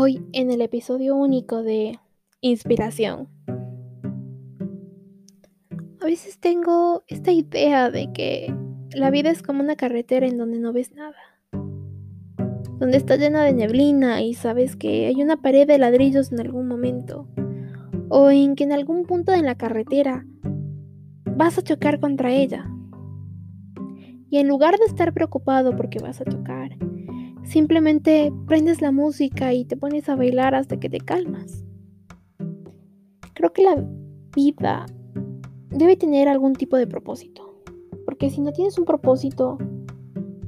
Hoy en el episodio único de Inspiración. A veces tengo esta idea de que la vida es como una carretera en donde no ves nada. Donde está llena de neblina y sabes que hay una pared de ladrillos en algún momento. O en que en algún punto de la carretera vas a chocar contra ella. Y en lugar de estar preocupado porque vas a chocar, simplemente prendes la música y te pones a bailar hasta que te calmas. Creo que la vida debe tener algún tipo de propósito. Porque si no tienes un propósito,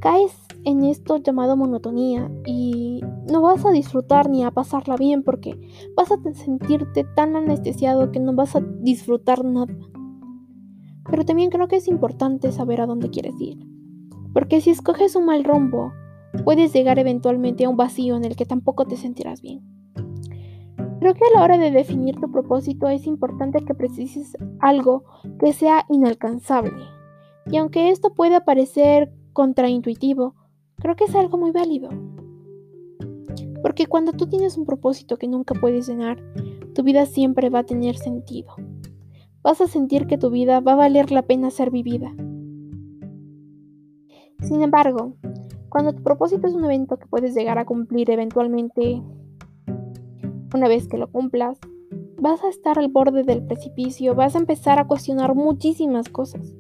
caes en esto llamado monotonía y no vas a disfrutar ni a pasarla bien porque vas a sentirte tan anestesiado que no vas a disfrutar nada. Pero también creo que es importante saber a dónde quieres ir. Porque si escoges un mal rumbo, puedes llegar eventualmente a un vacío en el que tampoco te sentirás bien. Creo que a la hora de definir tu propósito es importante que precises algo que sea inalcanzable. Y aunque esto pueda parecer contraintuitivo, creo que es algo muy válido. Porque cuando tú tienes un propósito que nunca puedes llenar, tu vida siempre va a tener sentido. Vas a sentir que tu vida va a valer la pena ser vivida. Sin embargo, cuando tu propósito es un evento que puedes llegar a cumplir eventualmente, una vez que lo cumplas, vas a estar al borde del precipicio, vas a empezar a cuestionar muchísimas cosas.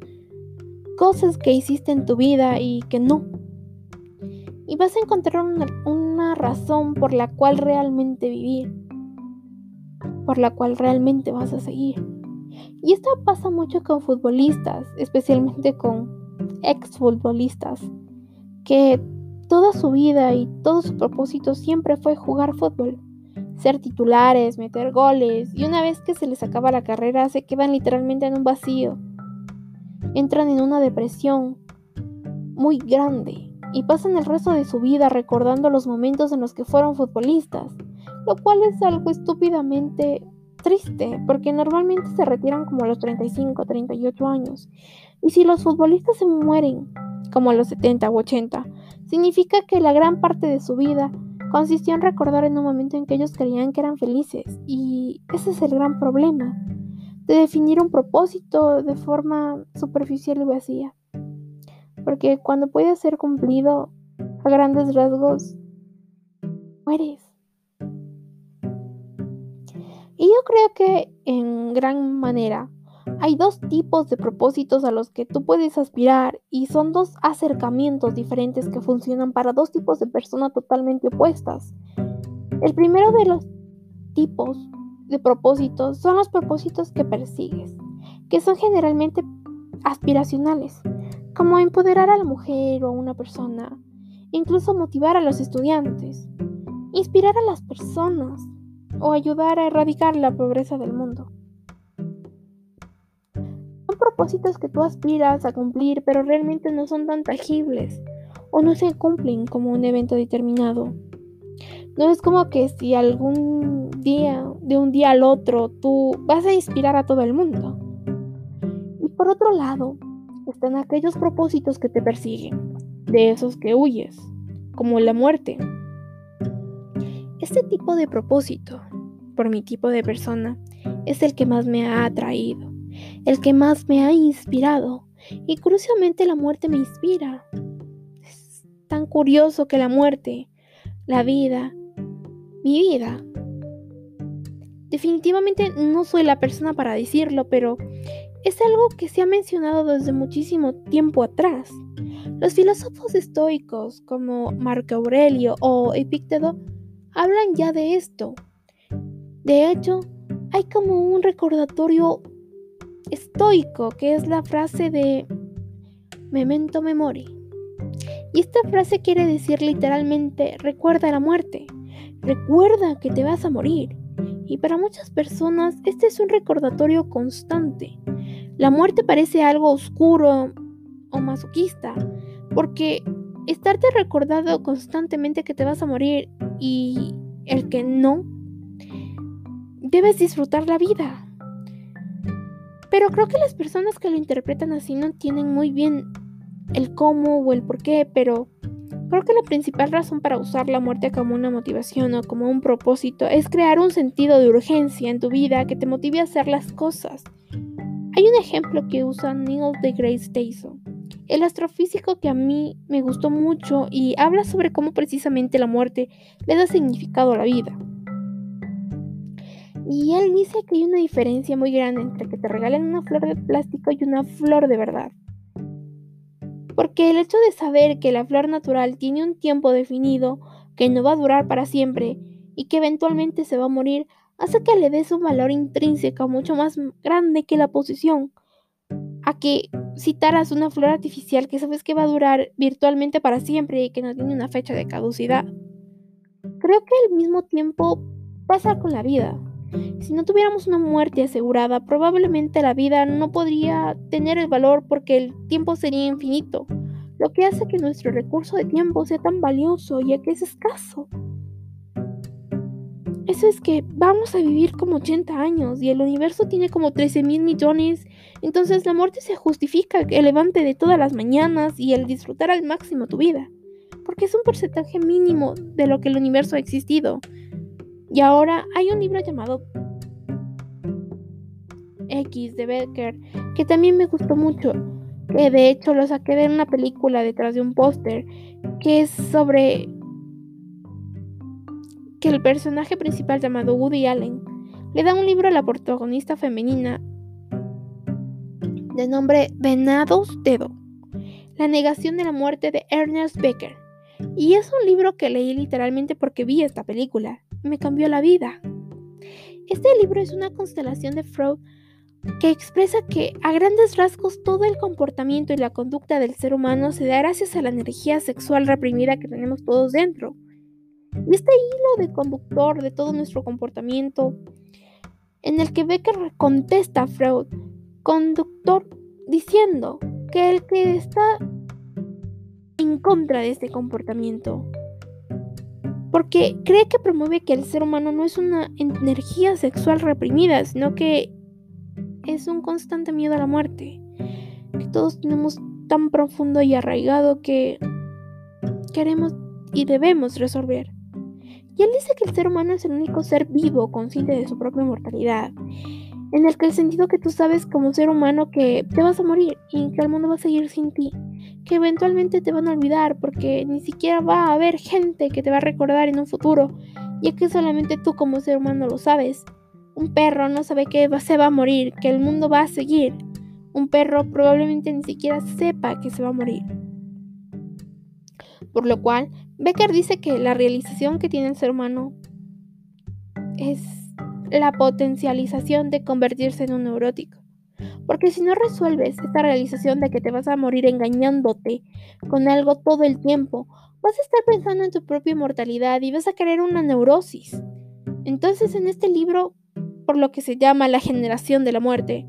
Cosas que hiciste en tu vida y que no. Y vas a encontrar una, razón por la cual realmente vivir. Por la cual realmente vas a seguir. Y esto pasa mucho con futbolistas, especialmente con exfutbolistas que toda su vida y todo su propósito siempre fue jugar fútbol, ser titulares, meter goles, y una vez que se les acaba la carrera se quedan literalmente en un vacío. Entran en una depresión muy grande y pasan el resto de su vida recordando los momentos en los que fueron futbolistas, lo cual es algo estúpidamente triste, porque normalmente se retiran como a los 35, 38 años. Y si los futbolistas se mueren como los 70 u 80, significa que la gran parte de su vida consistió en recordar en un momento en que ellos creían que eran felices. Y ese es el gran problema, de definir un propósito de forma superficial y vacía. Porque cuando puede ser cumplido a grandes rasgos, mueres. Y yo creo que en gran manera hay dos tipos de propósitos a los que tú puedes aspirar y son dos acercamientos diferentes que funcionan para dos tipos de personas totalmente opuestas. El primero de los tipos de propósitos son los propósitos que persigues, que son generalmente aspiracionales, como empoderar a la mujer o a una persona, incluso motivar a los estudiantes, inspirar a las personas o ayudar a erradicar la pobreza del mundo propósitos que tú aspiras a cumplir, pero realmente no son tan tangibles o no se cumplen como un evento determinado. No es como que si algún día, de un día al otro, tú vas a inspirar a todo el mundo. Y por otro lado, están aquellos propósitos que te persiguen, de esos que huyes, como la muerte. Este tipo de propósito, por mi tipo de persona, es el que más me ha atraído el que más me ha inspirado. Y curiosamente la muerte me inspira. Es tan curioso que la muerte, la vida, mi vida. Definitivamente no soy la persona para decirlo, pero es algo que se ha mencionado desde muchísimo tiempo atrás. Los filósofos estoicos como Marco Aurelio o Epicteto hablan ya de esto. De hecho, hay como un recordatorio estoico, que es la frase de memento memori. Y esta frase quiere decir literalmente recuerda la muerte, recuerda que te vas a morir. Y para muchas personas este es un recordatorio constante. La muerte parece algo oscuro o masoquista, porque estarte recordado constantemente que te vas a morir y el que no, debes disfrutar la vida. Pero creo que las personas que lo interpretan así no entienden muy bien el cómo o el por qué, pero Creo que la principal razón para usar la muerte como una motivación o como un propósito es crear un sentido de urgencia en tu vida que te motive a hacer las cosas. Hay un ejemplo que usa Neil deGrasse Tyson, el astrofísico que a mí me gustó mucho y habla sobre cómo precisamente la muerte le da significado a la vida. Y él dice que hay una diferencia muy grande entre que te regalen una flor de plástico y una flor de verdad. Porque el hecho de saber que la flor natural tiene un tiempo definido, que no va a durar para siempre y que eventualmente se va a morir, hace que le des un valor intrínseco mucho más grande que la posición. A que citaras una flor artificial que sabes que va a durar virtualmente para siempre y que no tiene una fecha de caducidad. Creo que al mismo tiempo pasa con la vida. Si no tuviéramos una muerte asegurada, probablemente la vida no podría tener el valor porque el tiempo sería infinito, lo que hace que nuestro recurso de tiempo sea tan valioso ya que es escaso. Eso es que vamos a vivir como 80 años y el universo tiene como 13 mil millones, entonces la muerte se justifica el levante de todas las mañanas y el disfrutar al máximo tu vida, porque es un porcentaje mínimo de lo que el universo ha existido. Y ahora hay un libro llamado X de Becker que también me gustó mucho, que de hecho lo saqué de una película detrás de un póster, que es sobre que el personaje principal llamado Woody Allen le da un libro a la protagonista femenina de nombre Venados Dedo, La negación de la muerte de Ernest Becker. Y es un libro que leí literalmente porque vi esta película me cambió la vida. Este libro es una constelación de Freud que expresa que a grandes rasgos todo el comportamiento y la conducta del ser humano se da gracias a la energía sexual reprimida que tenemos todos dentro. Y este hilo de conductor de todo nuestro comportamiento, en el que Becker contesta a Freud, conductor, diciendo que el que está en contra de este comportamiento porque cree que promueve que el ser humano no es una energía sexual reprimida, sino que es un constante miedo a la muerte, que todos tenemos tan profundo y arraigado que queremos y debemos resolver. Y él dice que el ser humano es el único ser vivo consciente de su propia mortalidad, en el que el sentido que tú sabes como ser humano que te vas a morir y que el mundo va a seguir sin ti, que eventualmente te van a olvidar porque ni siquiera va a haber gente que te va a recordar en un futuro, ya que solamente tú como ser humano lo sabes. Un perro no sabe que se va a morir, que el mundo va a seguir. Un perro probablemente ni siquiera sepa que se va a morir. Por lo cual, Becker dice que la realización que tiene el ser humano es la potencialización de convertirse en un neurótico. Porque si no resuelves esta realización de que te vas a morir engañándote con algo todo el tiempo, vas a estar pensando en tu propia mortalidad y vas a querer una neurosis. Entonces en este libro, por lo que se llama la generación de la muerte,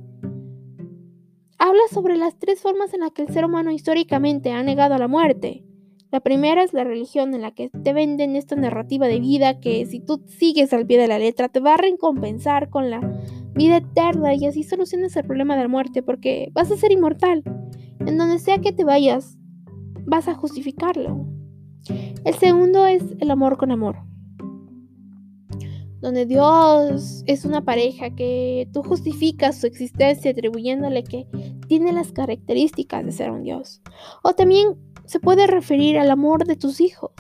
habla sobre las tres formas en las que el ser humano históricamente ha negado a la muerte. La primera es la religión en la que te venden esta narrativa de vida que si tú sigues al pie de la letra te va a recompensar con la vida eterna y así solucionas el problema de la muerte porque vas a ser inmortal. En donde sea que te vayas, vas a justificarlo. El segundo es el amor con amor. Donde Dios es una pareja que tú justificas su existencia atribuyéndole que tiene las características de ser un Dios. O también se puede referir al amor de tus hijos.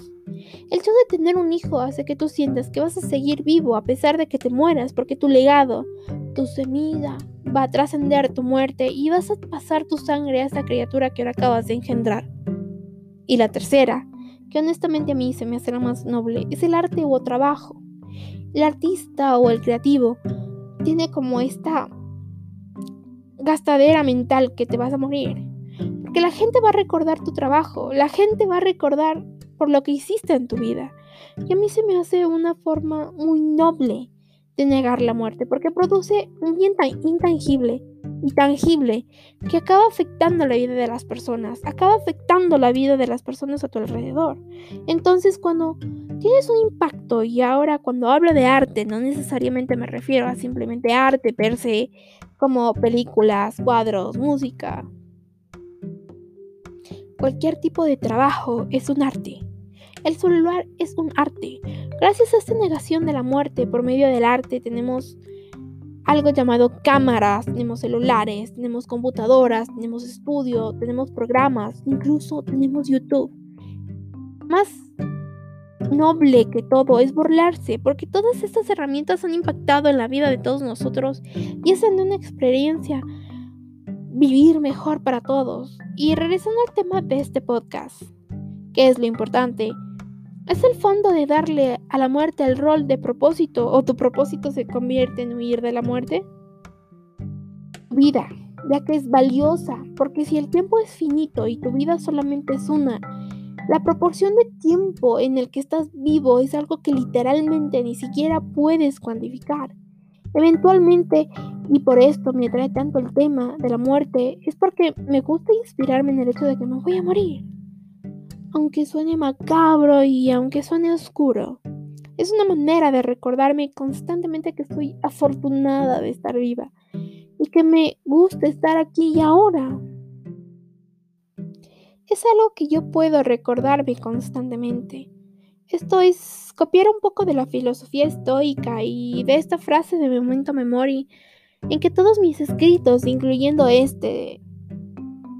El hecho de tener un hijo hace que tú sientas que vas a seguir vivo a pesar de que te mueras, porque tu legado, tu semilla, va a trascender tu muerte y vas a pasar tu sangre a esa criatura que ahora acabas de engendrar. Y la tercera, que honestamente a mí se me hace la más noble, es el arte o trabajo. El artista o el creativo tiene como esta gastadera mental que te vas a morir que la gente va a recordar tu trabajo, la gente va a recordar por lo que hiciste en tu vida. Y a mí se me hace una forma muy noble de negar la muerte, porque produce un bien tan intangible y tangible que acaba afectando la vida de las personas, acaba afectando la vida de las personas a tu alrededor. Entonces cuando tienes un impacto, y ahora cuando hablo de arte, no necesariamente me refiero a simplemente arte per se, como películas, cuadros, música, Cualquier tipo de trabajo es un arte. El celular es un arte. Gracias a esta negación de la muerte por medio del arte tenemos algo llamado cámaras, tenemos celulares, tenemos computadoras, tenemos estudio, tenemos programas, incluso tenemos YouTube. Más noble que todo es burlarse, porque todas estas herramientas han impactado en la vida de todos nosotros y hacen de una experiencia vivir mejor para todos. Y regresando al tema de este podcast, que es lo importante, es el fondo de darle a la muerte el rol de propósito o tu propósito se convierte en huir de la muerte. Vida, ya que es valiosa, porque si el tiempo es finito y tu vida solamente es una, la proporción de tiempo en el que estás vivo es algo que literalmente ni siquiera puedes cuantificar. Eventualmente, y por esto me atrae tanto el tema de la muerte, es porque me gusta inspirarme en el hecho de que me voy a morir. Aunque suene macabro y aunque suene oscuro, es una manera de recordarme constantemente que estoy afortunada de estar viva y que me gusta estar aquí y ahora es algo que yo puedo recordarme constantemente. Esto es copiar un poco de la filosofía estoica y de esta frase de Memento Memori, en que todos mis escritos, incluyendo este,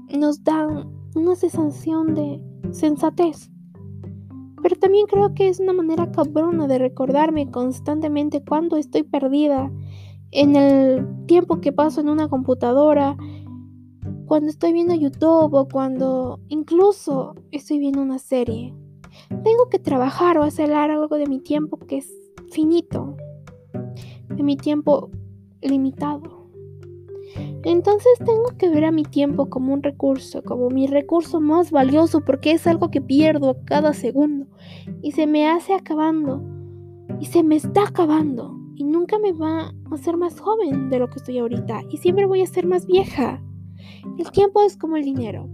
nos dan una sensación de sensatez. Pero también creo que es una manera cabrona de recordarme constantemente cuando estoy perdida en el tiempo que paso en una computadora, cuando estoy viendo YouTube o cuando incluso estoy viendo una serie. Tengo que trabajar o hacer algo de mi tiempo que es finito, de mi tiempo limitado. Entonces tengo que ver a mi tiempo como un recurso, como mi recurso más valioso, porque es algo que pierdo cada segundo y se me hace acabando y se me está acabando y nunca me va a hacer más joven de lo que estoy ahorita y siempre voy a ser más vieja. El tiempo es como el dinero,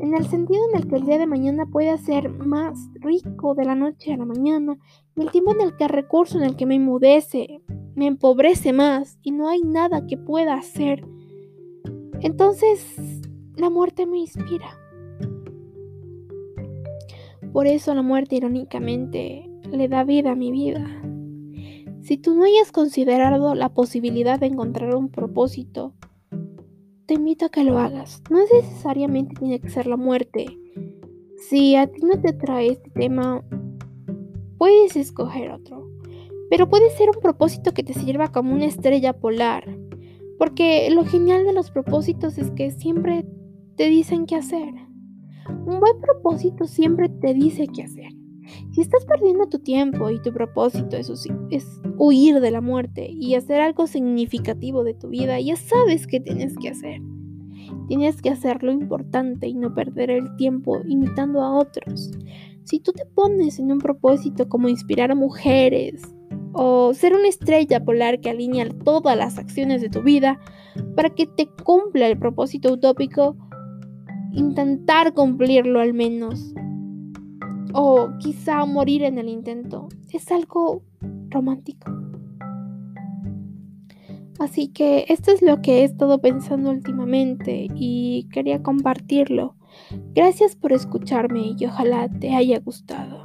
en el sentido en el que el día de mañana puede ser más rico de la noche a la mañana, y el tiempo en el que el recurso en el que me emudece me empobrece más y no hay nada que pueda hacer. Entonces, la muerte me inspira. Por eso la muerte irónicamente le da vida a mi vida. Si tú no hayas considerado la posibilidad de encontrar un propósito, te invito a que lo hagas. No necesariamente tiene que ser la muerte. Si a ti no te trae este tema, puedes escoger otro. Pero puede ser un propósito que te sirva como una estrella polar. Porque lo genial de los propósitos es que siempre te dicen qué hacer. Un buen propósito siempre te dice qué hacer. Si estás perdiendo tu tiempo y tu propósito es, es, huir de la muerte y hacer algo significativo de tu vida, ya sabes qué tienes que hacer. Tienes que hacer lo importante y no perder el tiempo imitando a otros. Si tú te pones en un propósito como inspirar a mujeres o ser una estrella polar que alinea todas las acciones de tu vida para que te cumpla el propósito utópico, intentar cumplirlo al menos o quizá morir en el intento. Es algo romántico. Así que esto es lo que he estado pensando últimamente y quería compartirlo. Gracias por escucharme y ojalá te haya gustado.